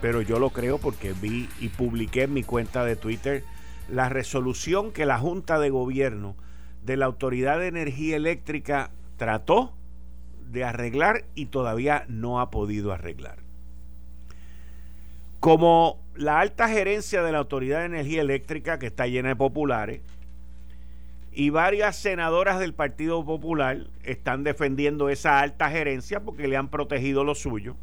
pero yo lo creo porque vi y publiqué en mi cuenta de Twitter la resolución que la Junta de Gobierno de la Autoridad de Energía Eléctrica trató de arreglar y todavía no ha podido arreglar. Como la alta gerencia de la Autoridad de Energía Eléctrica, que está llena de populares, y varias senadoras del Partido Popular están defendiendo esa alta gerencia porque le han protegido lo suyo,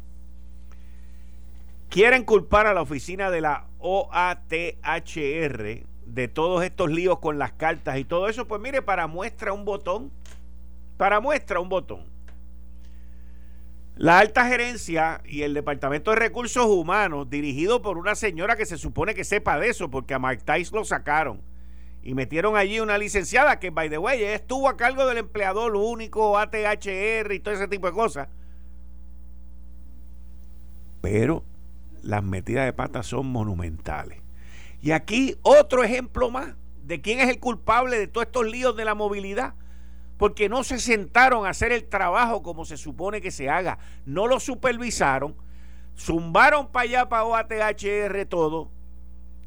quieren culpar a la oficina de la OATHR de todos estos líos con las cartas y todo eso, pues mire, para muestra un botón, para muestra un botón. La alta gerencia y el Departamento de Recursos Humanos, dirigido por una señora que se supone que sepa de eso, porque a Mike Tice lo sacaron y metieron allí una licenciada que, by the way, estuvo a cargo del empleador único, ATHR y todo ese tipo de cosas. Pero las metidas de patas son monumentales. Y aquí otro ejemplo más de quién es el culpable de todos estos líos de la movilidad. Porque no se sentaron a hacer el trabajo como se supone que se haga. No lo supervisaron. Zumbaron para allá, para OATHR todo.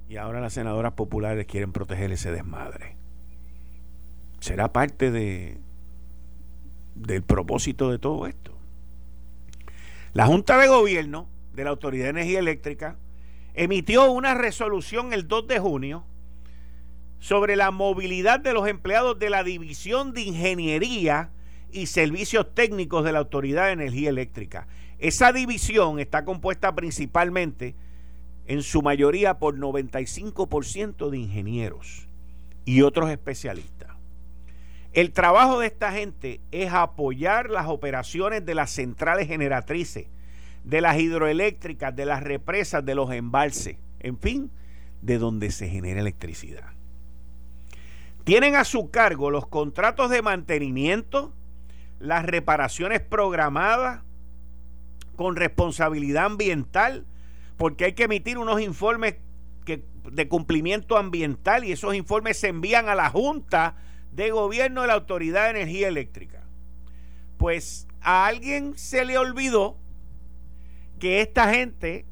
Y ahora las senadoras populares quieren proteger ese desmadre. ¿Será parte de, del propósito de todo esto? La Junta de Gobierno de la Autoridad de Energía Eléctrica emitió una resolución el 2 de junio sobre la movilidad de los empleados de la División de Ingeniería y Servicios Técnicos de la Autoridad de Energía Eléctrica. Esa división está compuesta principalmente, en su mayoría, por 95% de ingenieros y otros especialistas. El trabajo de esta gente es apoyar las operaciones de las centrales generatrices de las hidroeléctricas, de las represas, de los embalses, en fin, de donde se genera electricidad. Tienen a su cargo los contratos de mantenimiento, las reparaciones programadas con responsabilidad ambiental, porque hay que emitir unos informes de cumplimiento ambiental y esos informes se envían a la Junta de Gobierno de la Autoridad de Energía Eléctrica. Pues a alguien se le olvidó que esta gente,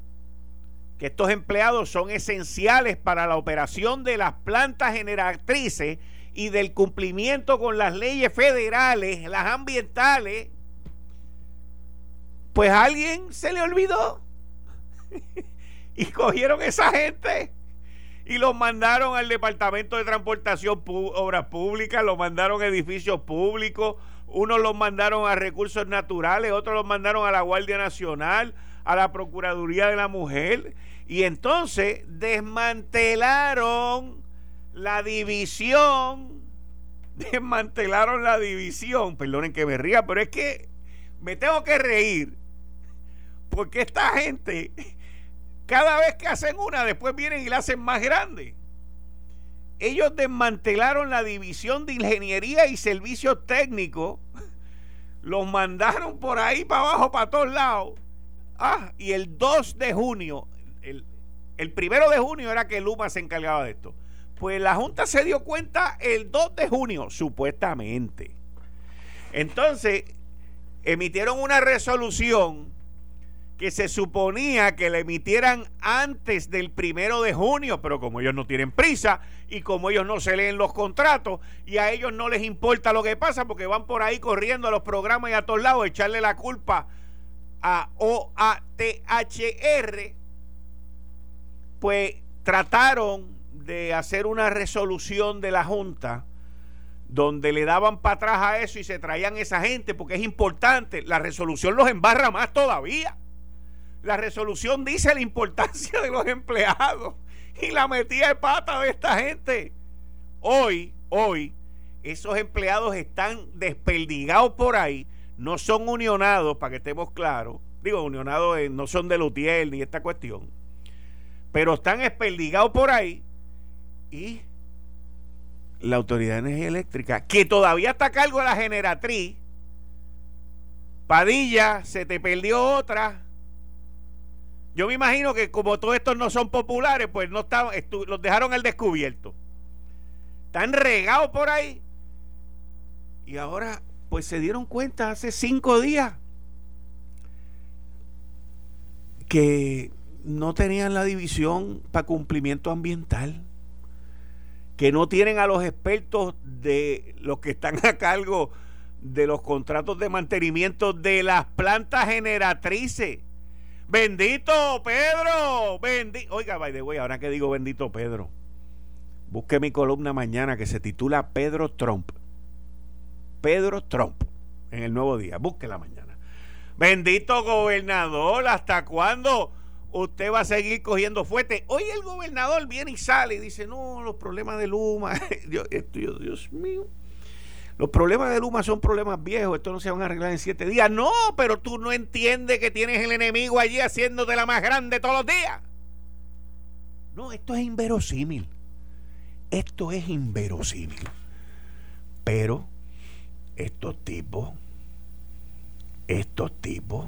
que estos empleados son esenciales para la operación de las plantas generatrices y del cumplimiento con las leyes federales, las ambientales, pues a alguien se le olvidó. y cogieron esa gente y los mandaron al Departamento de Transportación, Obras Públicas, los mandaron a edificios públicos, unos los mandaron a recursos naturales, otros los mandaron a la Guardia Nacional, a la Procuraduría de la Mujer y entonces desmantelaron la división, desmantelaron la división, perdonen que me ría, pero es que me tengo que reír, porque esta gente, cada vez que hacen una, después vienen y la hacen más grande. Ellos desmantelaron la división de ingeniería y servicios técnicos, los mandaron por ahí para abajo, para todos lados Ah, y el 2 de junio, el, el primero de junio era que Luma se encargaba de esto. Pues la Junta se dio cuenta el 2 de junio, supuestamente. Entonces, emitieron una resolución que se suponía que la emitieran antes del primero de junio, pero como ellos no tienen prisa y como ellos no se leen los contratos y a ellos no les importa lo que pasa porque van por ahí corriendo a los programas y a todos lados echarle la culpa a OATHR, pues trataron de hacer una resolución de la Junta donde le daban para atrás a eso y se traían esa gente porque es importante. La resolución los embarra más todavía. La resolución dice la importancia de los empleados y la metida de pata de esta gente. Hoy, hoy, esos empleados están desperdigados por ahí no son unionados, para que estemos claros, digo, unionados no son de Lutiel ni esta cuestión, pero están esperdigados por ahí y la Autoridad de Energía Eléctrica, que todavía está a cargo de la generatriz, Padilla, se te perdió otra. Yo me imagino que como todos estos no son populares, pues no estaban, los dejaron al descubierto. Están regados por ahí. Y ahora, pues se dieron cuenta hace cinco días que no tenían la división para cumplimiento ambiental, que no tienen a los expertos de los que están a cargo de los contratos de mantenimiento de las plantas generatrices. Bendito Pedro, bendito. Oiga, by the way, ahora que digo bendito Pedro, busque mi columna mañana que se titula Pedro Trump. Pedro Trump en el nuevo día, búsquela mañana. Bendito gobernador, ¿hasta cuándo usted va a seguir cogiendo fuerte? Hoy el gobernador viene y sale y dice, no, los problemas de Luma, Dios, Dios mío. Los problemas de Luma son problemas viejos, esto no se van a arreglar en siete días. No, pero tú no entiendes que tienes el enemigo allí haciéndote la más grande todos los días. No, esto es inverosímil. Esto es inverosímil. Pero estos tipos, estos tipos.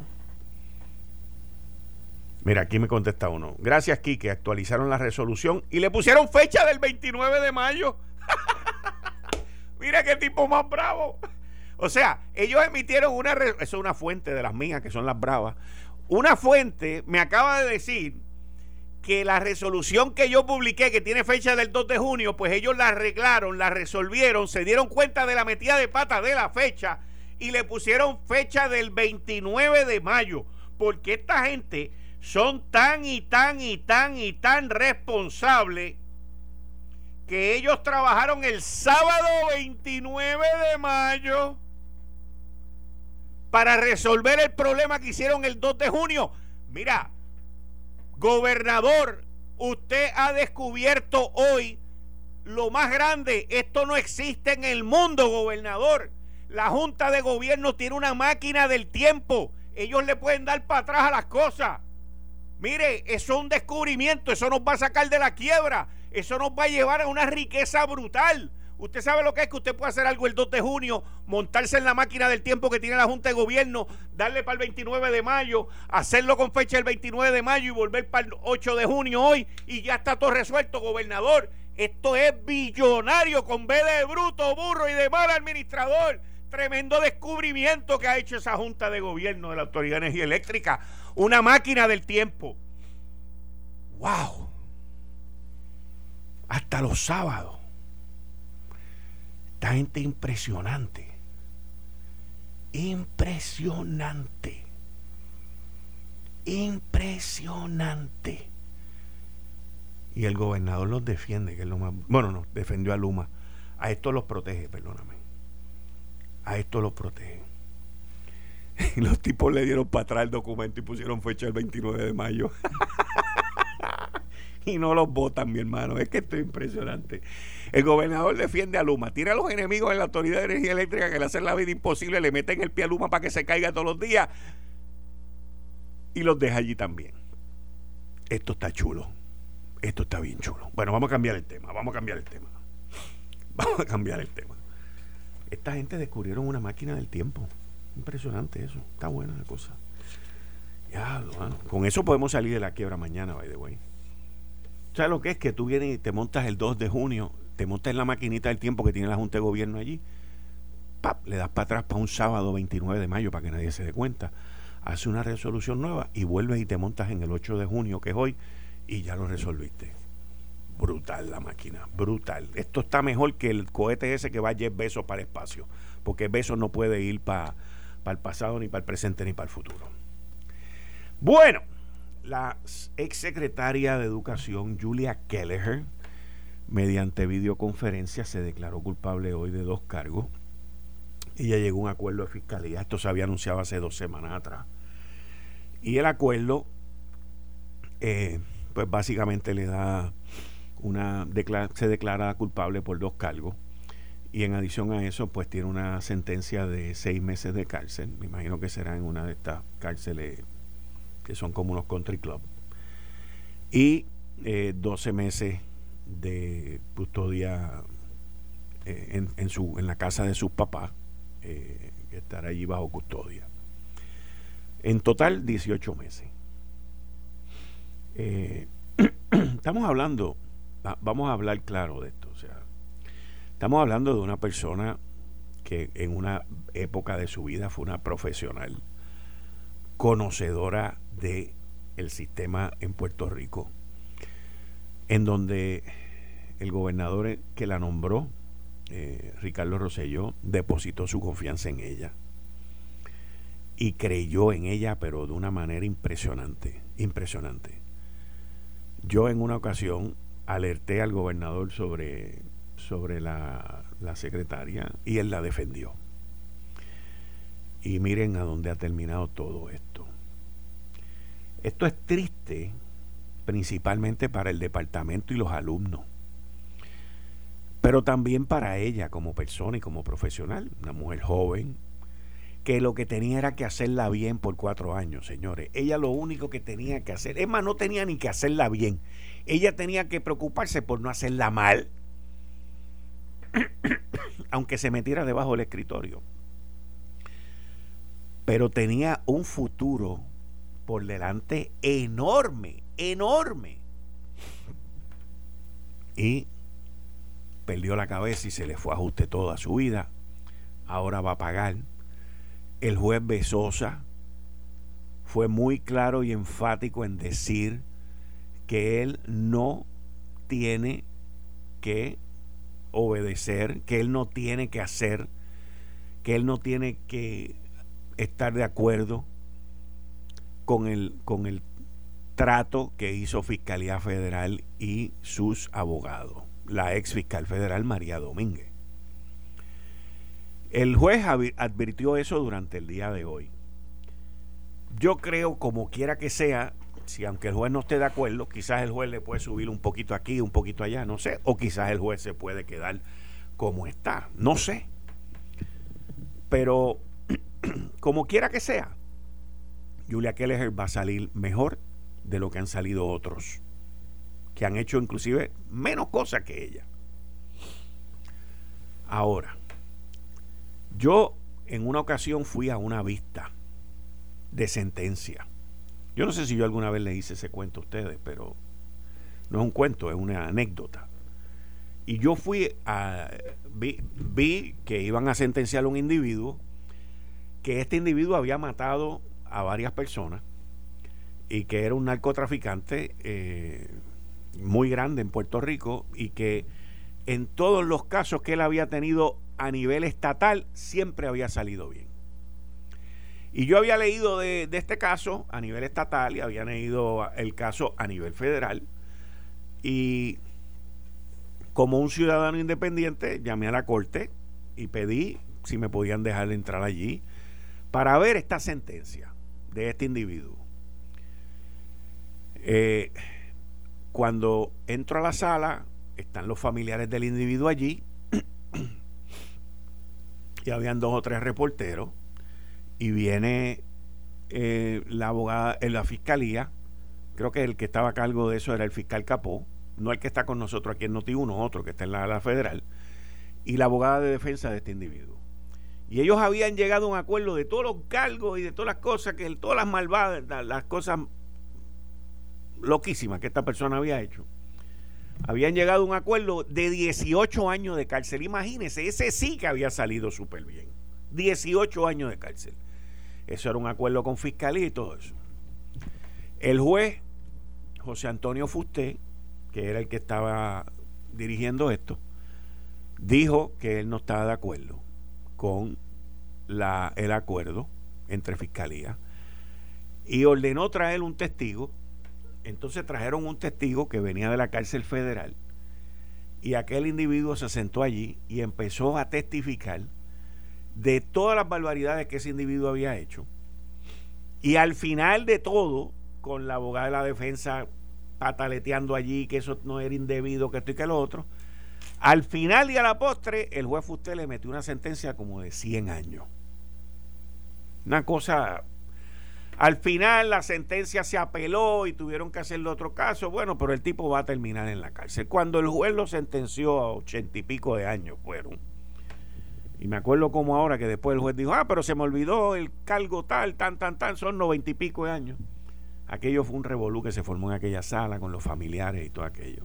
Mira, aquí me contesta uno. Gracias, Kike. Actualizaron la resolución y le pusieron fecha del 29 de mayo. Mira qué tipo más bravo. O sea, ellos emitieron una... Eso es una fuente de las mías, que son las bravas. Una fuente me acaba de decir que la resolución que yo publiqué, que tiene fecha del 2 de junio, pues ellos la arreglaron, la resolvieron, se dieron cuenta de la metida de pata de la fecha y le pusieron fecha del 29 de mayo. Porque esta gente son tan y tan y tan y tan responsables que ellos trabajaron el sábado 29 de mayo para resolver el problema que hicieron el 2 de junio. Mira, gobernador, usted ha descubierto hoy lo más grande. Esto no existe en el mundo, gobernador. La Junta de Gobierno tiene una máquina del tiempo. Ellos le pueden dar para atrás a las cosas. Mire, eso es un descubrimiento, eso nos va a sacar de la quiebra. Eso nos va a llevar a una riqueza brutal. Usted sabe lo que es que usted puede hacer algo el 2 de junio, montarse en la máquina del tiempo que tiene la Junta de Gobierno, darle para el 29 de mayo, hacerlo con fecha el 29 de mayo y volver para el 8 de junio hoy y ya está todo resuelto, gobernador. Esto es billonario con B de bruto, burro y de mal administrador. Tremendo descubrimiento que ha hecho esa Junta de Gobierno de la Autoridad de Energía Eléctrica. Una máquina del tiempo. ¡Wow! hasta los sábados. Esta gente impresionante. Impresionante. Impresionante. Y el gobernador los defiende, que es lo más. Bueno, no, defendió a Luma. A esto los protege, perdóname. A esto los protege. Y los tipos le dieron para atrás el documento y pusieron fecha el 29 de mayo. y no los votan, mi hermano. Es que esto es impresionante. El gobernador defiende a Luma, tira a los enemigos en la Autoridad de Energía Eléctrica que le hacen la vida imposible, le meten el pie a Luma para que se caiga todos los días y los deja allí también. Esto está chulo. Esto está bien chulo. Bueno, vamos a cambiar el tema. Vamos a cambiar el tema. Vamos a cambiar el tema. Esta gente descubrieron una máquina del tiempo. Impresionante eso. Está buena la cosa. Ya, con eso podemos salir de la quiebra mañana, by the way. ¿Sabes lo que es? Que tú vienes y te montas el 2 de junio, te montas en la maquinita del tiempo que tiene la Junta de Gobierno allí, ¡pap! le das para atrás para un sábado 29 de mayo para que nadie se dé cuenta. Hace una resolución nueva y vuelves y te montas en el 8 de junio, que es hoy, y ya lo resolviste. Brutal la máquina, brutal. Esto está mejor que el cohete ese que va Jeff Besos para el espacio, porque Besos no puede ir para, para el pasado, ni para el presente, ni para el futuro. Bueno la exsecretaria de Educación, Julia Kelleher, mediante videoconferencia, se declaró culpable hoy de dos cargos. Ella llegó a un acuerdo de fiscalía. Esto se había anunciado hace dos semanas atrás. Y el acuerdo, eh, pues básicamente le da una. se declara culpable por dos cargos. Y en adición a eso, pues tiene una sentencia de seis meses de cárcel. Me imagino que será en una de estas cárceles que son como unos country club, y 12 meses de custodia en, en, su, en la casa de sus papás, estar allí bajo custodia. En total, 18 meses. estamos hablando, vamos a hablar claro de esto, o sea, estamos hablando de una persona que en una época de su vida fue una profesional, conocedora de el sistema en Puerto Rico, en donde el gobernador que la nombró, eh, Ricardo Rosselló, depositó su confianza en ella y creyó en ella, pero de una manera impresionante, impresionante. Yo en una ocasión alerté al gobernador sobre, sobre la, la secretaria y él la defendió. Y miren a dónde ha terminado todo esto. Esto es triste principalmente para el departamento y los alumnos, pero también para ella como persona y como profesional, una mujer joven, que lo que tenía era que hacerla bien por cuatro años, señores. Ella lo único que tenía que hacer, es más, no tenía ni que hacerla bien. Ella tenía que preocuparse por no hacerla mal, aunque se metiera debajo del escritorio. Pero tenía un futuro por delante enorme, enorme. Y perdió la cabeza y se le fue a ajuste toda su vida. Ahora va a pagar el juez Besosa fue muy claro y enfático en decir que él no tiene que obedecer, que él no tiene que hacer, que él no tiene que estar de acuerdo con el, con el trato que hizo Fiscalía Federal y sus abogados, la ex fiscal federal María Domínguez. El juez advirtió eso durante el día de hoy. Yo creo, como quiera que sea, si aunque el juez no esté de acuerdo, quizás el juez le puede subir un poquito aquí, un poquito allá, no sé, o quizás el juez se puede quedar como está, no sé. Pero, como quiera que sea, Julia Keller va a salir mejor de lo que han salido otros, que han hecho inclusive menos cosas que ella. Ahora, yo en una ocasión fui a una vista de sentencia. Yo no sé si yo alguna vez le hice ese cuento a ustedes, pero no es un cuento, es una anécdota. Y yo fui a. Vi, vi que iban a sentenciar a un individuo, que este individuo había matado a varias personas y que era un narcotraficante eh, muy grande en Puerto Rico y que en todos los casos que él había tenido a nivel estatal siempre había salido bien. Y yo había leído de, este caso a nivel estatal y había leído el caso a nivel federal. Y como un ciudadano independiente llamé a la corte y pedí si me podían dejar entrar allí para ver esta sentencia de este individuo. Eh, cuando entro a la sala, están los familiares del individuo allí y habían dos o tres reporteros y viene eh, la abogada en la fiscalía, creo que el que estaba a cargo de eso era el fiscal Capó, no el que está con nosotros aquí en Noti1, otro que está en la, la federal, y la abogada de defensa de este individuo. Y ellos habían llegado a un acuerdo de todos los cargos y de todas las cosas, que todas las malvadas, las cosas loquísimas que esta persona había hecho habían llegado a un acuerdo de 18 años de cárcel. Imagínense, ese sí que había salido súper bien. 18 años de cárcel. Eso era un acuerdo con fiscalía y todo eso. El juez José Antonio Fusté, que era el que estaba dirigiendo esto, dijo que él no estaba de acuerdo con la, el acuerdo entre fiscalía y ordenó traer un testigo entonces trajeron un testigo que venía de la cárcel federal y aquel individuo se sentó allí y empezó a testificar de todas las barbaridades que ese individuo había hecho. Y al final de todo, con la abogada de la defensa pataleteando allí que eso no era indebido, que esto y que lo otro, al final y a la postre, el juez Fuste le metió una sentencia como de 100 años. Una cosa Al final la sentencia se apeló y tuvieron que hacerle otro caso. Bueno, pero el tipo va a terminar en la cárcel. Cuando el juez lo sentenció a ochenta y pico de años fueron. Y me acuerdo como ahora que después el juez dijo, ah, pero se me olvidó el cargo tal, tan, tan, tan, son noventa y pico de años. Aquello fue un revolú que se formó en aquella sala con los familiares y todo aquello.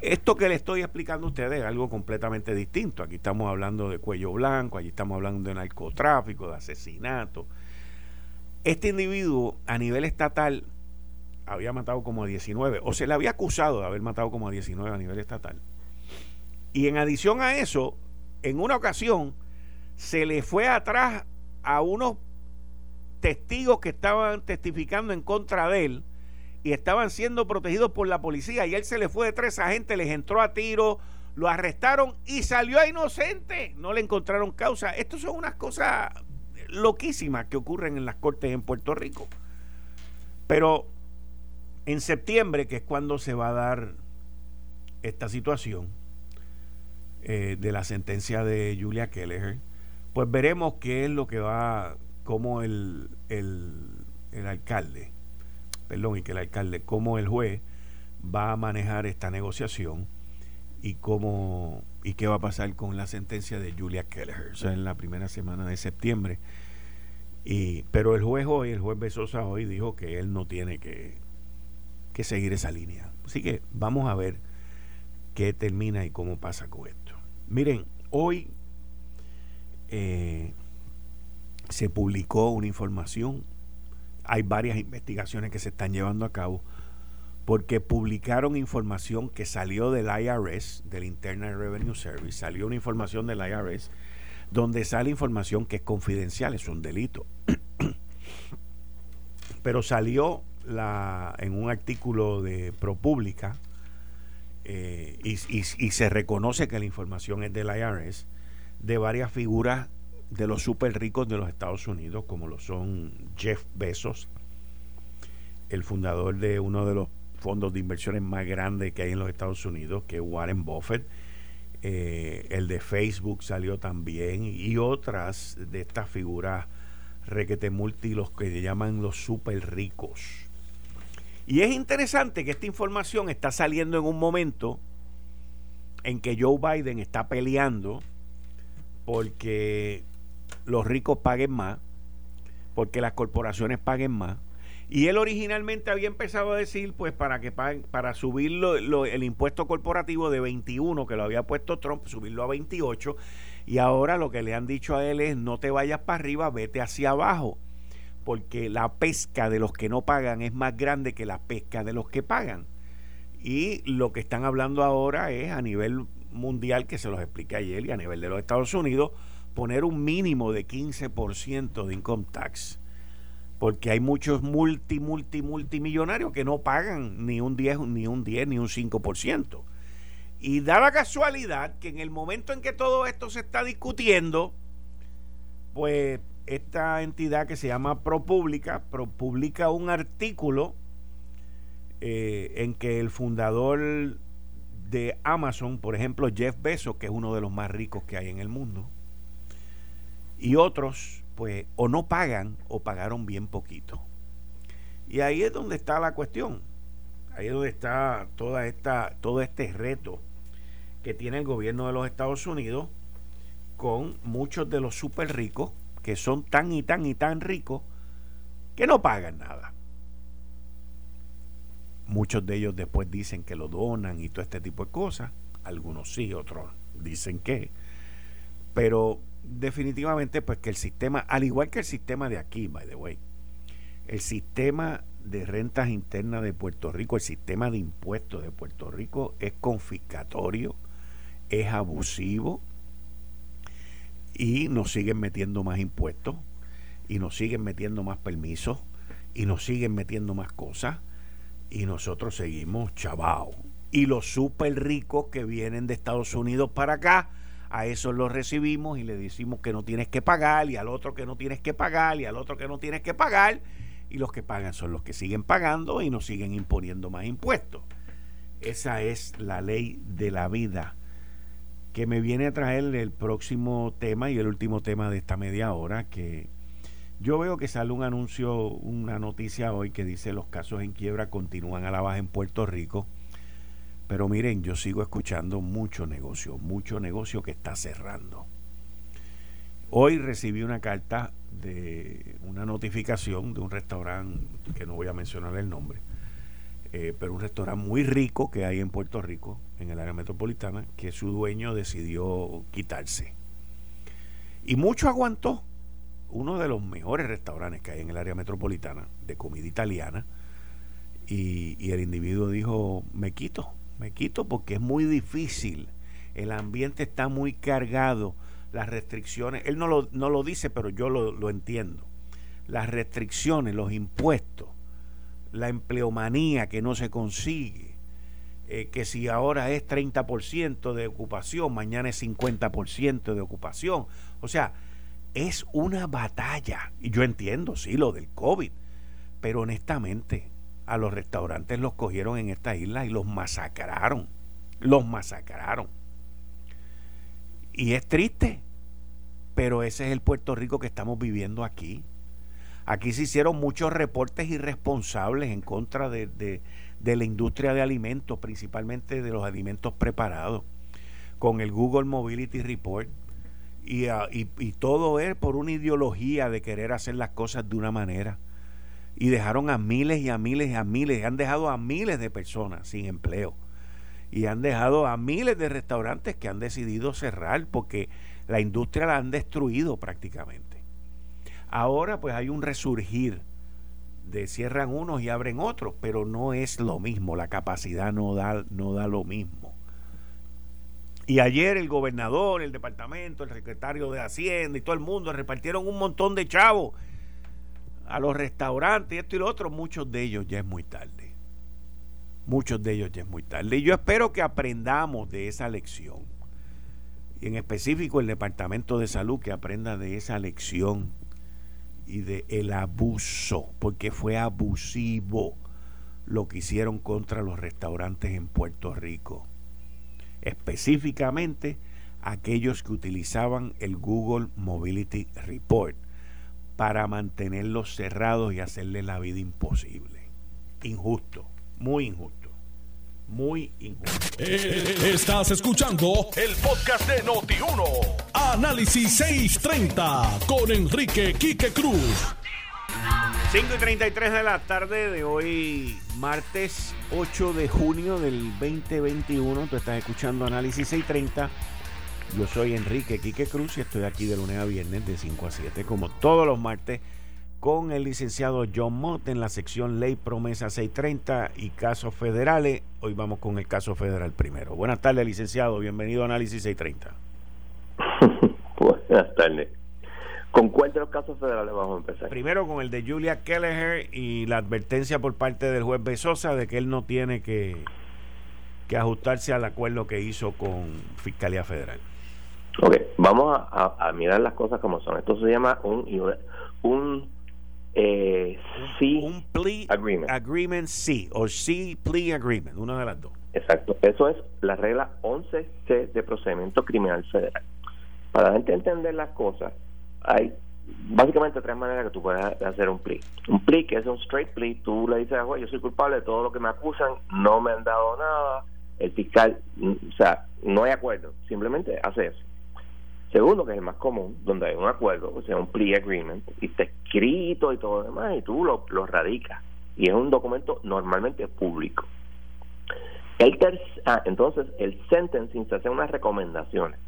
Esto que le estoy explicando a ustedes es algo completamente distinto. Aquí estamos hablando de cuello blanco, allí estamos hablando de narcotráfico, de asesinato. Este individuo a nivel estatal había matado como a 19, o se le había acusado de haber matado como a 19 a nivel estatal. Y en adición a eso, en una ocasión se le fue atrás a unos testigos que estaban testificando en contra de él y estaban siendo protegidos por la policía y él se le fue de tres agentes, les entró a tiro, lo arrestaron y salió inocente, no le encontraron causa. Esto son unas cosas loquísimas que ocurren en las cortes en Puerto Rico. Pero en septiembre, que es cuando se va a dar esta situación eh, de la sentencia de Julia Kelleher, pues veremos qué es lo que va cómo el, el, alcalde, perdón, y que el alcalde, cómo el juez va a manejar esta negociación y cómo y qué va a pasar con la sentencia de Julia Keller, o sea, en la primera semana de septiembre. Y, pero el juez hoy, el juez Besosa hoy dijo que él no tiene que, que seguir esa línea. Así que vamos a ver qué termina y cómo pasa con esto. Miren, hoy eh, se publicó una información, hay varias investigaciones que se están llevando a cabo, porque publicaron información que salió del IRS, del Internal Revenue Service, salió una información del IRS, donde sale información que es confidencial, es un delito. Pero salió la, en un artículo de ProPublica eh, y, y se reconoce que la información es del IRS de varias figuras de los super ricos de los Estados Unidos, como lo son Jeff Bezos, el fundador de uno de los fondos de inversiones más grandes que hay en los Estados Unidos, que es Warren Buffett, eh, el de Facebook salió también, y otras de estas figuras requete multi, los que llaman los super ricos. Y es interesante que esta información está saliendo en un momento en que Joe Biden está peleando porque los ricos paguen más, porque las corporaciones paguen más. Y él originalmente había empezado a decir, pues, para que paguen, para subir el impuesto corporativo de 21, que lo había puesto Trump, subirlo a 28. Y ahora lo que le han dicho a él es, no te vayas para arriba, vete hacia abajo. Porque la pesca de los que no pagan es más grande que la pesca de los que pagan. Y lo que están hablando ahora es a nivel mundial, que se los expliqué ayer, y a nivel de los Estados Unidos, poner un mínimo de 15% de income tax. Porque hay muchos multi, multi, multimillonarios que no pagan ni un 10, ni un 10, ni un 5%. Y da la casualidad que en el momento en que todo esto se está discutiendo, pues esta entidad que se llama ProPublica publica un artículo eh, en que el fundador de Amazon, por ejemplo, Jeff Bezos, que es uno de los más ricos que hay en el mundo, y otros, pues, o no pagan o pagaron bien poquito. Y ahí es donde está la cuestión. Ahí es donde está toda esta, todo este reto que tiene el gobierno de los Estados Unidos con muchos de los súper ricos que son tan y tan y tan ricos que no pagan nada. Muchos de ellos después dicen que lo donan y todo este tipo de cosas. Algunos sí, otros dicen que. Pero definitivamente pues que el sistema, al igual que el sistema de aquí, by the way, el sistema de rentas internas de Puerto Rico, el sistema de impuestos de Puerto Rico es confiscatorio, es abusivo y nos siguen metiendo más impuestos y nos siguen metiendo más permisos y nos siguen metiendo más cosas y nosotros seguimos chavao. Y los súper ricos que vienen de Estados Unidos para acá, a esos los recibimos y le decimos que no tienes que pagar y al otro que no tienes que pagar y al otro que no tienes que pagar y los que pagan son los que siguen pagando y nos siguen imponiendo más impuestos. Esa es la ley de la vida que me viene a traer el próximo tema y el último tema de esta media hora que Yo veo que sale un anuncio, una noticia hoy que dice los casos en quiebra continúan a la baja en Puerto Rico. Pero miren, yo sigo escuchando mucho negocio, mucho negocio que está cerrando. Hoy recibí una carta de una notificación de un restaurante, que no voy a mencionar el nombre, eh, pero un restaurante muy rico que hay en Puerto Rico, en el área metropolitana, que su dueño decidió quitarse. Y mucho aguantó. Uno de los mejores restaurantes que hay en el área metropolitana de comida italiana. Y, y el individuo dijo, me quito, me quito porque es muy difícil. El ambiente está muy cargado. Las restricciones, él no lo, no lo dice, pero yo lo, lo entiendo. Las restricciones, los impuestos, la empleomanía que no se consigue, eh, que si ahora es 30% de ocupación, mañana es 50% de ocupación. O sea, es una batalla. Y yo entiendo, sí, lo del COVID, pero honestamente, a los restaurantes los cogieron en esta isla y los masacraron. Los masacraron. Y es triste, pero ese es el Puerto Rico que estamos viviendo aquí. Aquí se hicieron muchos reportes irresponsables en contra de, la industria de alimentos, principalmente de los alimentos preparados, con el Google Mobility Report. Y, ah, y, y, todo es por una ideología de querer hacer las cosas de una manera. Y dejaron a miles y a miles y a miles, han dejado a miles de personas sin empleo. Y han dejado a miles de restaurantes que han decidido cerrar porque la industria la han destruido prácticamente. Ahora pues hay un resurgir de cierran unos y abren otros, pero no es lo mismo, la capacidad no da, no da lo mismo. Y ayer el gobernador, el departamento, el secretario de Hacienda y todo el mundo repartieron un montón de chavos a los restaurantes, esto y lo otro, muchos de ellos ya es muy tarde. Muchos de ellos ya es muy tarde. Y yo espero que aprendamos de esa lección. Y en específico el Departamento de Salud que aprenda de esa lección y de el abuso, porque fue abusivo lo que hicieron contra los restaurantes en Puerto Rico. Específicamente aquellos que utilizaban el Google Mobility Report para mantenerlos cerrados y hacerles la vida imposible. Injusto, muy injusto muy injusto. Eh, estás escuchando el podcast de Noti1. Análisis 630 con Enrique Quique Cruz. 5 y 33 de la tarde de hoy, martes 8 de junio del 2021. Tú estás escuchando Análisis 630. Yo soy Enrique Quique Cruz y estoy aquí de lunes a viernes de 5 a 7, como todos los martes con el licenciado John Mott en la sección Ley Promesa 630 y casos federales. Hoy vamos con el caso federal primero. Buenas tardes, licenciado. Bienvenido a Análisis 630. Buenas tardes. ¿Con cuál de los casos federales vamos a empezar? Primero con el de Julia Kelleher y la advertencia por parte del juez Besosa de que él no tiene que, que ajustarse al acuerdo que hizo con Fiscalía Federal. Ok, vamos a, mirar las cosas como son. Esto se llama un, un eh, un plea agreement. agreement sí o sí plea agreement, una de las dos. Exacto, eso es la regla 11C de procedimiento criminal federal. Para la gente entender las cosas, hay básicamente tres maneras que tú puedes hacer un plea. Un plea que es un straight plea, tú le dices, yo soy culpable de todo lo que me acusan, no me han dado nada, el fiscal, mm, o sea, no hay acuerdo, simplemente hace eso. Segundo, que es el más común, donde hay un acuerdo, o sea, un plea agreement, y está escrito y todo lo demás, y tú lo, lo radicas. Y es un documento normalmente público. El ah, entonces, el sentencing se hace unas recomendaciones.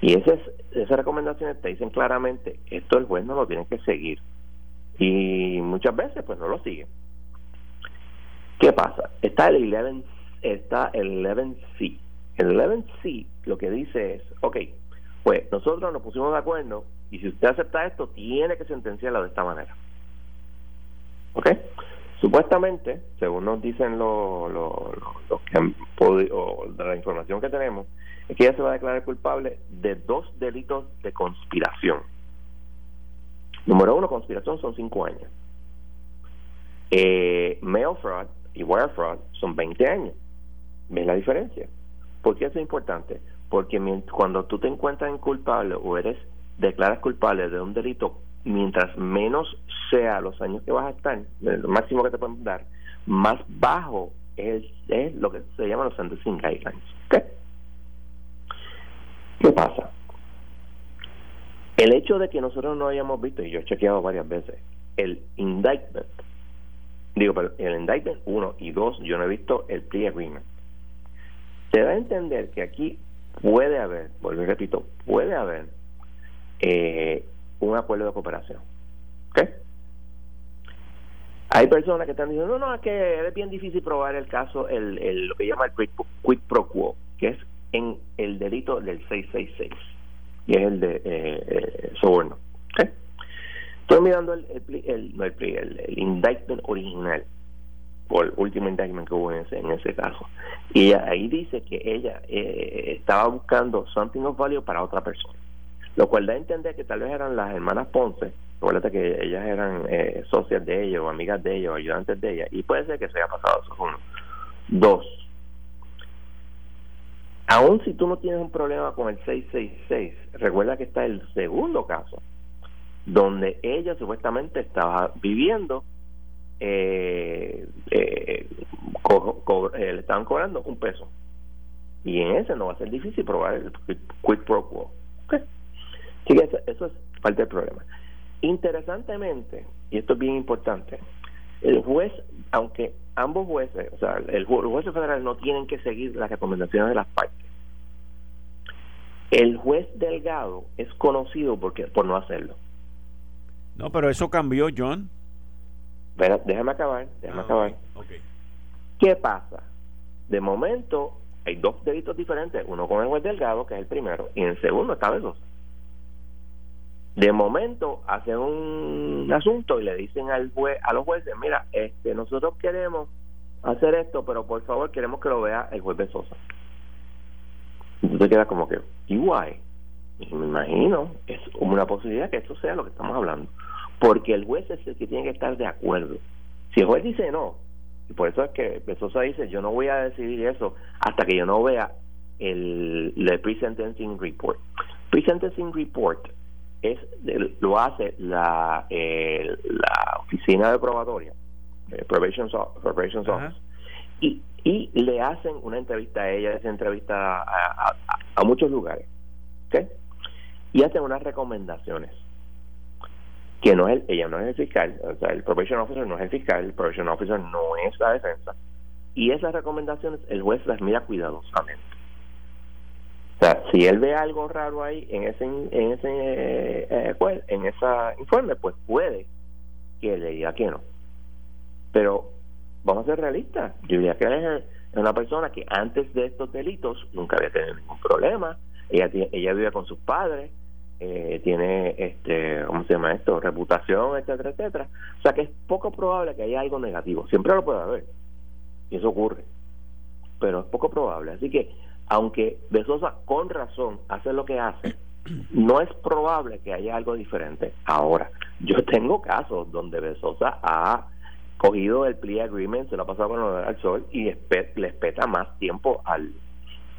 Y esas, esas recomendaciones te dicen claramente, esto el juez no lo tiene que seguir. Y muchas veces, pues no lo sigue. ¿Qué pasa? Está el 11, está el 11C. El 11C lo que dice es, ok, pues nosotros nos pusimos de acuerdo y si usted acepta esto, tiene que sentenciarla de esta manera. ¿Ok? Supuestamente, según nos dicen los que han podido, de la información que tenemos, es que ella se va a declarar culpable de dos delitos de conspiración. Número uno, conspiración son cinco años. Eh, mail fraud y wire fraud son 20 años. ¿Ves la diferencia? ¿Por qué eso es importante? Porque cuando tú te encuentras en culpable o eres declaras culpable de un delito mientras menos sea los años que vas a estar, el máximo que te pueden dar, más bajo es, es lo que se llama los sentencing guidelines. ¿Qué pasa? El hecho de que nosotros no hayamos visto, y yo he chequeado varias veces, el indictment, digo, pero el indictment uno y dos, yo no he visto el plea agreement. Se da a entender que aquí puede haber, vuelvo y repito, puede haber eh, un acuerdo de cooperación. ¿Ok? Hay personas que están diciendo, no, no, es que es bien difícil probar el caso, el, el lo que llama el quid, pro quo, que es en el delito del 666, y es el de eh, eh, soborno. ¿Ok? Estoy mirando el, el, el, el, indictment original, el último indictment que hubo en ese, en ese caso. Y ahí dice que ella eh, estaba buscando something of value para otra persona lo cual da a entender que tal vez eran las hermanas Ponce, recuerda que ellas eran eh, socias de ella o amigas de ella o ayudantes de ella, y puede ser que se haya pasado eso uno. Dos, aún si tú no tienes un problema con el 666, recuerda que está el segundo caso, donde ella supuestamente estaba viviendo, eh, eh, le estaban cobrando un peso. Y en ese no va a ser difícil probar el quid pro quo. Sí, eso, es parte del problema. Interesantemente, y esto es bien importante, el juez, aunque ambos jueces, o sea, el, juez federal no tienen que seguir las recomendaciones de las partes, el juez Delgado es conocido porque, por no hacerlo. No, pero eso cambió, John. Pero déjame acabar, déjame ah, acabar. ¿Qué pasa? De momento hay dos delitos diferentes, uno con el juez Delgado, que es el primero, y en el segundo está Besosa. De momento hacen un asunto y le dicen al juez, a los jueces, mira, este, nosotros queremos hacer esto, pero por favor queremos que lo vea el juez de Sosa. Entonces queda como que, igual, y me imagino, es una posibilidad que esto sea lo que estamos hablando. Porque el juez es el que tiene que estar de acuerdo. Si el juez dice no, y por eso es que Besosa dice, yo no voy a decidir eso hasta que yo no vea el, el pre-sentencing report. Pre-sentencing report es lo hace la, eh, la oficina de probatoria, eh, Probation, Office, y, y le hacen una entrevista a ella, hace entrevista a, a, muchos lugares, ¿ok? Y hacen unas recomendaciones que no es ella no es el fiscal, o sea, el probation officer no es el fiscal, el probation officer no es la defensa, y esas recomendaciones el juez las mira cuidadosamente o sea, si él ve algo raro ahí en ese en ese eh, en esa informe, pues puede que le diga que no. Pero vamos a ser realistas. Yo diría que es una persona que antes de estos delitos nunca había tenido ningún problema. Ella ella vive con sus padres, eh, tiene este, ¿cómo se llama esto? Reputación, etcétera, etcétera. O sea que es poco probable que haya algo negativo. Siempre lo puede haber. Y eso ocurre. Pero es poco probable. Así que aunque De Sosa con razón hace lo que hace, no es probable que haya algo diferente. Ahora, yo tengo casos donde De Sosa ha cogido el plea agreement, se lo ha pasado con el sol y le espeta más tiempo al,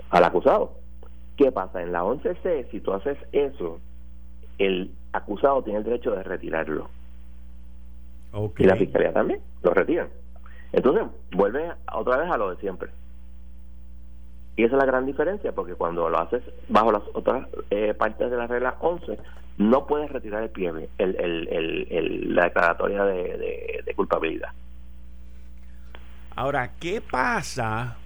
al acusado. ¿Qué pasa? En la 11C, si tú haces eso, el acusado tiene el derecho de retirarlo. Y la fiscalía también, lo retiran. Entonces, vuelve otra vez a lo de siempre. Y esa es la gran diferencia, porque cuando lo haces bajo las otras eh, partes de la regla 11, no puedes retirar el pie, el, el, el, la declaratoria de, culpabilidad. Ahora, ¿qué pasa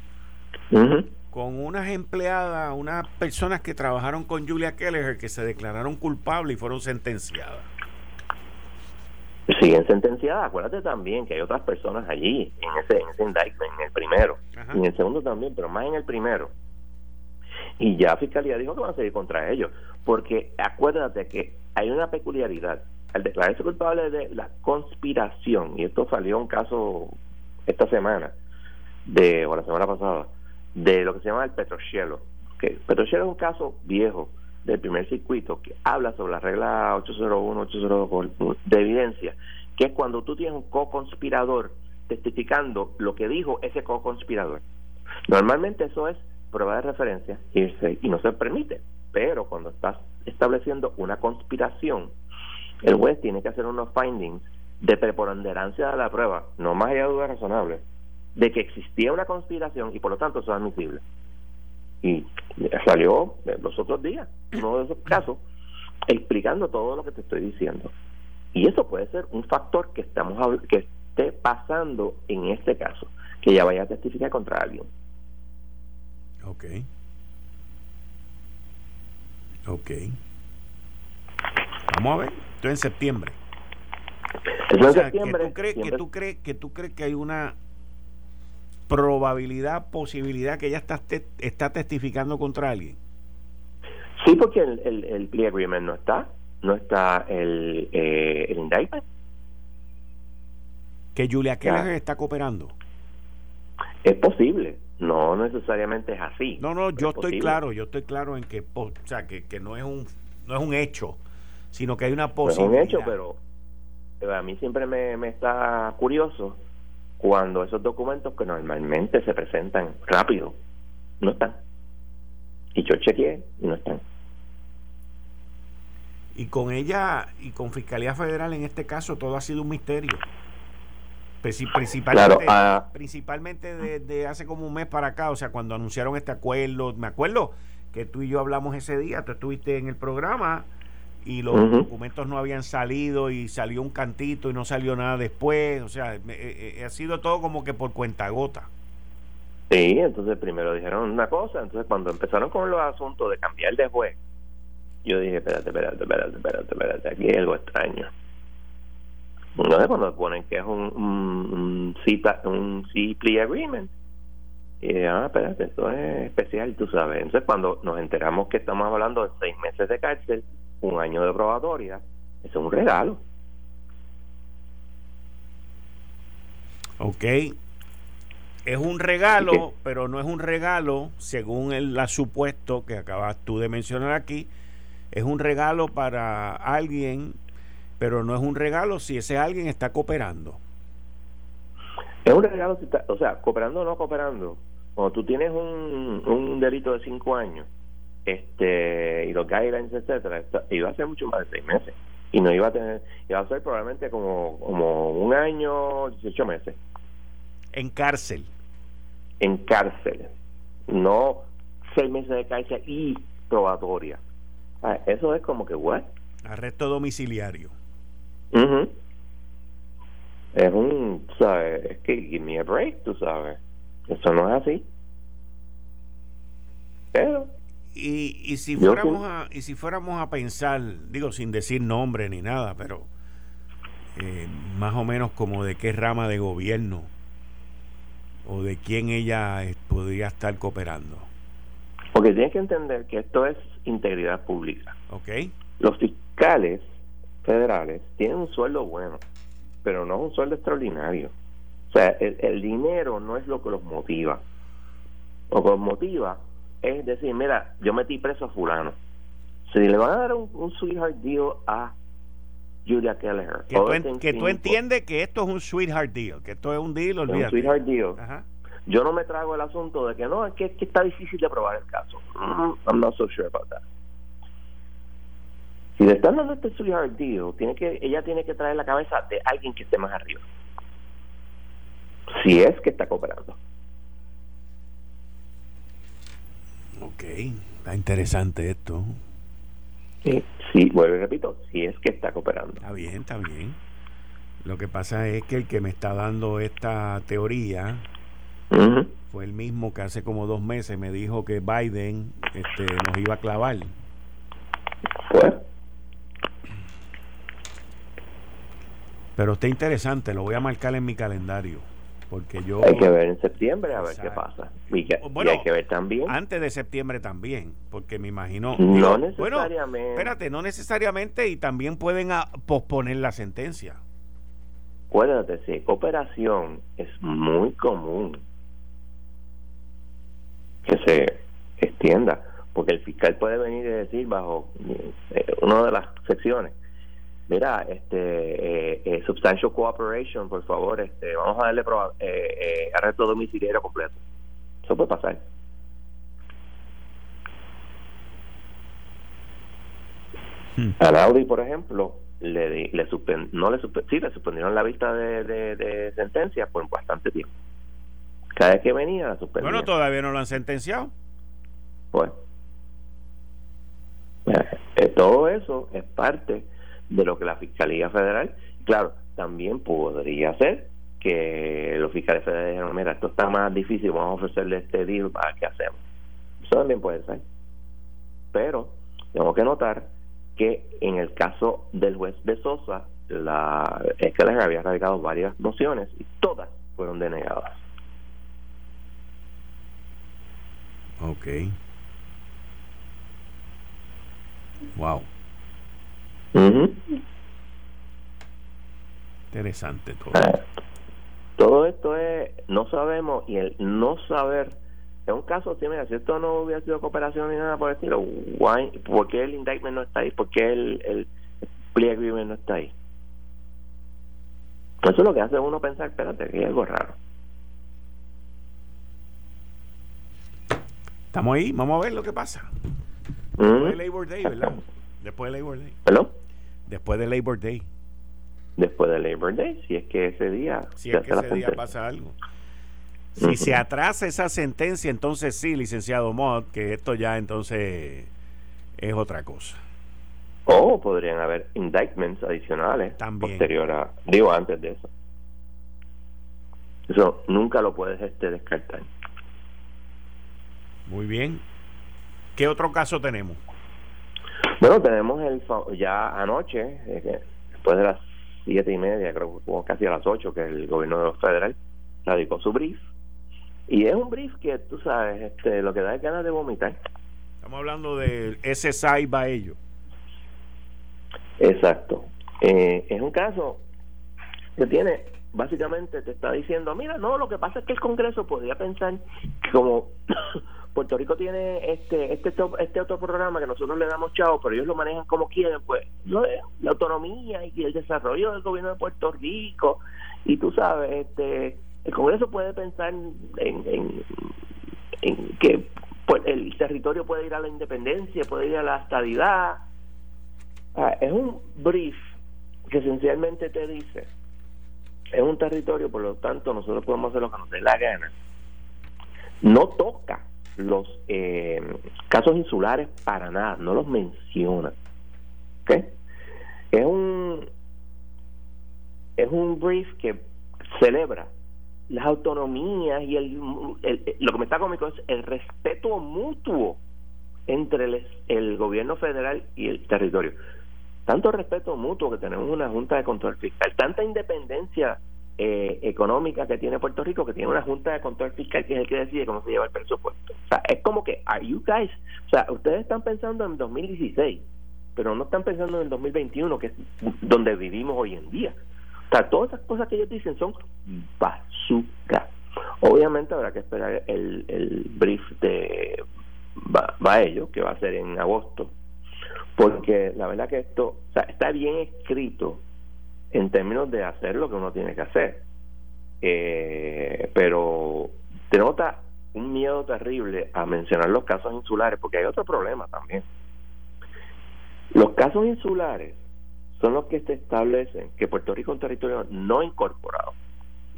con unas empleadas, unas personas que trabajaron con Julia Keller que se declararon culpables y fueron sentenciadas? siguen sentenciadas. Acuérdate también que hay otras personas allí, en ese, en ese indictment, en el primero, y en el segundo también, pero más en el primero. Y ya Fiscalía dijo que van a seguir contra ellos, porque acuérdate que hay una peculiaridad. Al declararse culpable de la conspiración, y esto salió un caso esta semana, de, o la semana pasada, de lo que se llama el Petrochelo. Que Petrochelo es un caso viejo, del primer circuito que habla sobre la regla 801, 802 de evidencia, que es cuando tú tienes un co-conspirador testificando lo que dijo ese co-conspirador. Normalmente eso es prueba de referencia y, no se permite, pero cuando estás estableciendo una conspiración, el juez tiene que hacer unos findings de preponderancia de la prueba, no más allá de duda razonable, de que existía una conspiración y por lo tanto eso es admisible. Y salió los otros días, uno de esos casos, explicando todo lo que te estoy diciendo. Y eso puede ser un factor que estamos que esté pasando en este caso, que ya vaya a testificar contra alguien. Ok. Ok. Vamos a ver. Esto en septiembre. en septiembre. Que tú, crees, que, tú crees, que tú crees que hay una probabilidad, posibilidad que ella está, está testificando contra alguien. Sí, porque el, el, el plea agreement no está, no está el, eh, el indictment. Que Julia Keller está cooperando. Es posible, no necesariamente es así. No, no, yo estoy claro, yo estoy claro en que, o sea, que, que no es un no es un hecho, sino que hay una posibilidad. es un hecho, pero, pero a mí siempre me, me está curioso cuando esos documentos que normalmente se presentan rápido no están. Y yo chequeé y no están. Y con ella y con Fiscalía Federal en este caso todo ha sido un misterio. Principalmente, ah. principalmente desde hace como un mes para acá, o sea, cuando anunciaron este acuerdo, me acuerdo que tú y yo hablamos ese día, tú estuviste en el programa y los documentos no habían salido y salió un cantito y no salió nada después, o sea, eh, eh, ha sido todo como que por cuenta gota. Sí, entonces primero dijeron una cosa, entonces cuando empezaron con los asuntos de cambiar de juez, yo dije, espérate, espérate, espérate, espérate, espérate, aquí hay algo extraño. No cuando ponen que es un, un, un, un plea agreement, y ah, espérate, esto es especial, tú sabes. Entonces, cuando nos enteramos que estamos hablando de seis meses de cárcel, un año de probatoria, eso es un regalo. Ok. Es un regalo, pero no es un regalo, según el la supuesto que acabas tú de mencionar aquí, es un regalo para alguien, pero no es un regalo si ese alguien está cooperando. Es un regalo, si está, o sea, cooperando o no cooperando. Cuando tú tienes un, un delito de cinco años este y los guidelines, etcétera, iba a ser mucho más de seis meses. Y no iba a tener, iba a ser probablemente como, como un año, 18 meses. En cárcel. En cárcel. No seis meses de cárcel y probatoria. Ah, eso es como que, ¿what? Arresto domiciliario. Es un, ¿sabes? Es que give me a break, tú sabes. Eso no es así. Pero y, y si fuéramos a y si fuéramos a pensar, digo sin decir nombre ni nada, pero eh, más o menos como de qué rama de gobierno o de quién ella podría estar cooperando. Porque tienes que entender que esto es integridad pública. Okay. Los fiscales federales tienen un sueldo bueno, pero no un sueldo extraordinario. O sea, el, dinero no es lo que los motiva. Lo que los motiva es decir, mira, yo metí preso a fulano. Si le van a dar un, sweetheart deal a Julia Keller. Que, tú, entiendes que esto es un sweetheart deal, que esto es un deal, olvídate. Un sweetheart deal. Yo no me trago el asunto de que no, es que, está difícil de probar el caso. Mm, I'm not so sure about that. Si le están dando este sweetheart deal, tiene que, ella tiene que traer la cabeza de alguien que esté más arriba si es que está cooperando. Ok, está interesante esto. Sí, sí, vuelvo y repito, si es que está cooperando. Está bien, está bien. Lo que pasa es que el que me está dando esta teoría fue el mismo que hace como dos meses me dijo que Biden este, nos iba a clavar. Pues. Pero está interesante, lo voy a marcar en mi calendario porque yo hay que ver en septiembre a ver qué pasa. Y, hay que ver también. antes de septiembre también porque me imagino no necesariamente bueno, espérate no necesariamente y también pueden posponer la sentencia. Acuérdate si cooperación es muy común que se extienda porque el fiscal puede venir y decir bajo eh, una de las secciones mira, este, eh, eh, substantial cooperation, por favor, este, vamos a darle eh, eh, arresto domiciliario completo. Eso puede pasar. Hmm. Al Audi, por ejemplo, le, le no le sí, le suspendieron la vista de, de, sentencia por bastante tiempo. Cada vez que venía la suspendían. Bueno, todavía no lo han sentenciado. Pues, eh, todo eso es parte de lo que la Fiscalía Federal, claro, también podría ser que los fiscales federales dijeron, mira, esto está más difícil, vamos a ofrecerle este deal, ¿para qué hacemos? Eso también puede ser. Pero tengo que notar que en el caso del juez de Sosa, la, es que les había radicado varias mociones y todas fueron denegadas. Ok. Wow. Interesante todo. Ah, todo esto es, no sabemos, y el no saber en un caso, si, mira, si esto no hubiera sido cooperación ni nada por el estilo, ¿por qué el indictment no está ahí? ¿Por qué el, el plea agreement no está ahí? Eso es lo que hace uno pensar, espérate, que hay algo raro. Estamos ahí, vamos a ver lo que pasa. Después de Labor Day, ¿verdad? Después de Labor Day. ¿Perdón? Después de Labor Day. Después de Labor Day, si es que ese día. Si es que ese día pasa algo. Si se atrasa esa sentencia, entonces sí, licenciado Mott, que esto ya entonces es otra cosa. O podrían haber indictments adicionales También. posterior a, digo, antes de eso. Eso nunca lo puedes este descartar. Muy bien. ¿Qué otro caso tenemos? Bueno, tenemos el ya anoche, eh, después de las siete y media, creo que casi a las ocho, que el gobierno federal radicó su brief y es un brief que, tú sabes, este, lo que da es ganas de vomitar. Estamos hablando del SSI Baello. Exacto. Eh, es un caso que tiene, básicamente te está diciendo, mira, no, lo que pasa es que el Congreso podría pensar que como Puerto Rico tiene este este este otro programa que nosotros le damos chavo, pero ellos lo manejan como quieren, pues la autonomía y el desarrollo del gobierno de Puerto Rico y tú sabes, este el Congreso puede pensar en, en, que pues, el territorio puede ir a la independencia, puede ir a la estadidad. Ah, es un brief que esencialmente te dice, es un territorio, por lo tanto nosotros podemos hacer lo que nos dé la gana. No toca los eh, casos insulares para nada, no los menciona. ¿Ok? Es un, es un brief que celebra las autonomías y el, lo que me está cómico es el respeto mutuo entre el, gobierno federal y el territorio. Tanto respeto mutuo que tenemos una Junta de Control Fiscal, tanta independencia eh, económica que tiene Puerto Rico, que tiene una Junta de Control Fiscal que es el que decide cómo se lleva el presupuesto. O sea, es como que, are you guys? O sea, ustedes están pensando en 2016, pero no están pensando en el 2021, que es donde vivimos hoy en día. O sea, todas esas cosas que ellos dicen son bazooka. Obviamente habrá que esperar el, el brief de Baello, que va a ser en agosto, porque la verdad que esto está bien escrito en términos de hacer lo que uno tiene que hacer, eh, pero denota un miedo terrible a mencionar los casos insulares, porque hay otro problema también. Los casos insulares son los que se establecen que Puerto Rico es un territorio no incorporado.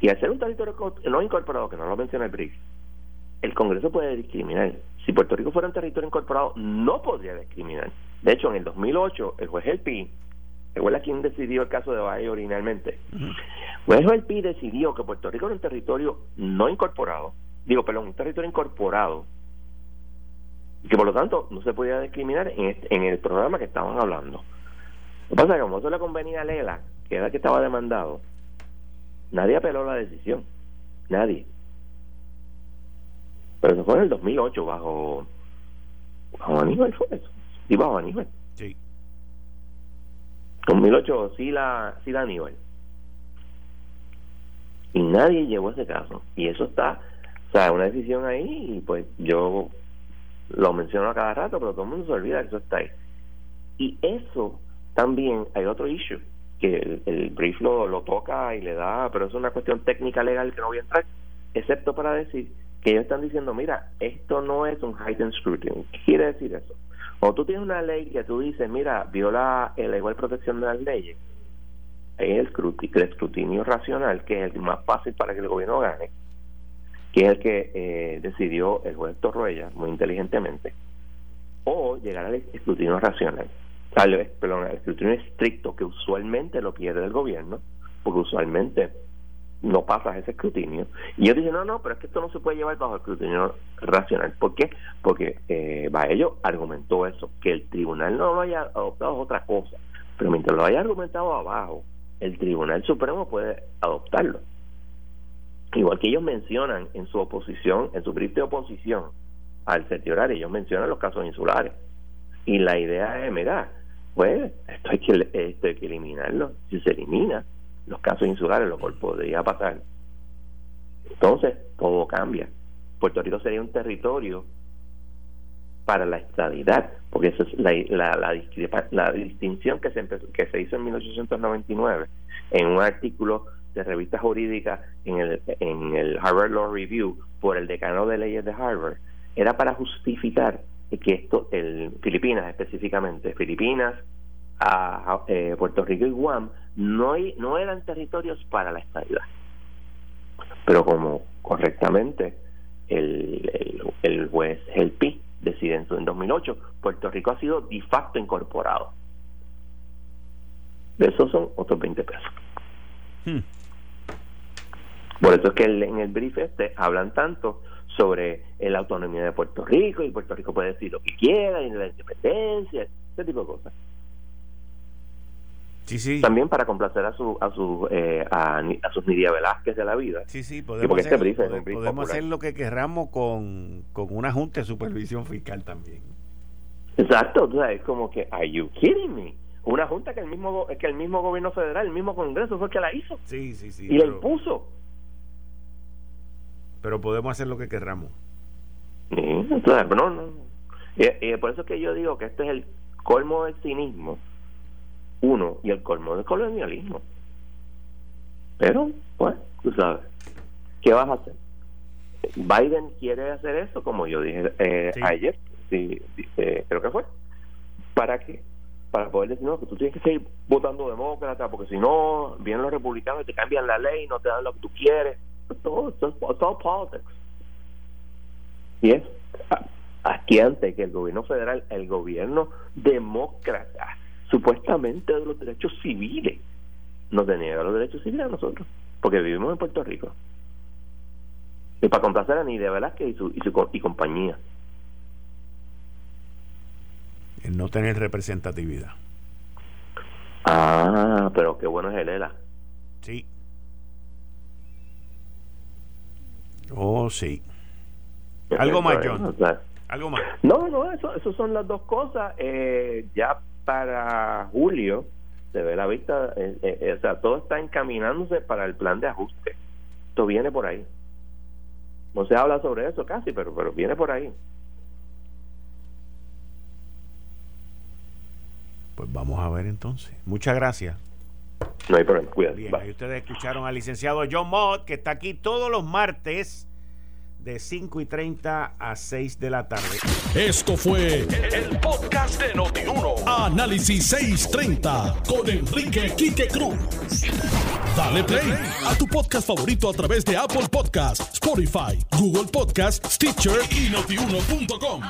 Y al ser un territorio no incorporado, que no lo menciona el BRICS, el Congreso puede discriminar. Si Puerto Rico fuera un territorio incorporado, no podría discriminar. De hecho, en el 2008, el juez El Pi, el juez a quien decidió el caso de Valle originalmente, el juez El Pi decidió que Puerto Rico era un territorio no incorporado, digo, perdón, un territorio incorporado, y que por lo tanto no se podía discriminar en, este, en el programa que estaban hablando. Lo que pasa es que como eso le convenía a Lela, que era el que estaba demandado, nadie apeló la decisión. Nadie. Pero eso fue en el 2008 bajo, bajo Aníbal fue eso. Sí, bajo Aníbal. Sí. 2008 sí la, sí la Aníbal. Y nadie llevó ese caso. Y eso está, o sea, una decisión ahí y pues yo lo menciono a cada rato, pero todo el mundo se olvida que eso está ahí. Y eso también hay otro issue que el, brief lo, toca y le da, pero es una cuestión técnica legal que no voy a entrar, excepto para decir que ellos están diciendo, mira, esto no es un heightened scrutiny. ¿Qué quiere decir eso? O tú tienes una ley que tú dices, mira, viola la igual protección de las leyes, es el escrutinio, racional, que es el más fácil para que el gobierno gane, que es el que eh, decidió el juez Torruella muy inteligentemente, o llegar al escrutinio racional, perdón, al escrutinio estricto que usualmente lo pierde el gobierno, porque usualmente no pasas ese escrutinio. Y yo dije, no, no, pero es que esto no se puede llevar bajo escrutinio racional. ¿Por qué? Porque eh, ello argumentó eso, que el tribunal no lo haya adoptado es otra cosa, pero mientras lo haya argumentado abajo, el Tribunal Supremo puede adoptarlo. Igual que ellos mencionan en su oposición, en su brief de oposición al horario, ellos mencionan los casos insulares. Y la idea es, mira, pues esto hay que, esto hay que eliminarlo. Si se elimina, los casos insulares, lo cual podría pasar. Entonces, todo cambia. Puerto Rico sería un territorio para la estadidad, porque esa es la, la, la, distinción que se, que se hizo en 1899 en un artículo de revista jurídica en el, en el Harvard Law Review por el decano de leyes de Harvard, era para justificar que esto, el Filipinas específicamente, Filipinas, a, eh, Puerto Rico y Guam no, no eran territorios para la estabilidad. Pero como correctamente el, el, el juez Helpi decide en 2008, Puerto Rico ha sido de facto incorporado. De esos son otros 20 pesos. Hmm. Por eso es que en el brief este hablan tanto sobre la autonomía de Puerto Rico y Puerto Rico puede decir lo que quiera y la independencia, ese tipo de cosas. Sí, sí. También para complacer a su a su eh, a, sus Nidia Velázquez de la vida. Sí, sí, podemos, este hacer, podemos hacer lo que querramos con, con una junta de supervisión fiscal también. Exacto, o sea, es como que, are you kidding me? Una junta que el mismo que el mismo gobierno federal, el mismo Congreso fue el que la hizo. Sí, sí, sí. Y la impuso. Pero podemos hacer lo que querramos. Sí, no, no. Y, por eso es que yo digo que este es el colmo del cinismo uno y el colmo del colonialismo. Pero, pues, tú sabes, ¿qué vas a hacer? Biden quiere hacer eso, como yo dije eh, ayer, sí, creo que fue. ¿Para qué? Para poder decir, no, que tú tienes que seguir votando demócrata, porque si no, vienen los republicanos y te cambian la ley, no te dan lo que tú quieres. Todo, todo, todo politics. Y es aquí antes que el gobierno federal, el gobierno demócrata, supuestamente de los derechos civiles, nos deniega los derechos civiles a nosotros, porque vivimos en Puerto Rico. Y para complacer a Nidia Velázquez y, su, y, su, y compañía. El no tener representatividad. Ah, pero qué bueno es el ELA. Sí. Oh, sí. Algo más, John. Algo más. No, no, eso, eso son las dos cosas. Eh, ya para julio se ve la vista, eh, eh, eh, o sea, todo está encaminándose para el plan de ajuste. Esto viene por ahí. No se habla sobre eso casi, pero, pero viene por ahí. Pues vamos a ver entonces. Muchas gracias. No hay problema, cuídate. Bien, ahí ustedes escucharon al licenciado John Mott, que está aquí todos los martes de 5 y 30 a 6 de la tarde. Esto fue el, podcast de Notiuno. Análisis 630 con Enrique Quique Cruz. Dale play a tu podcast favorito a través de Apple Podcasts, Spotify, Google Podcasts, Stitcher y notiuno.com.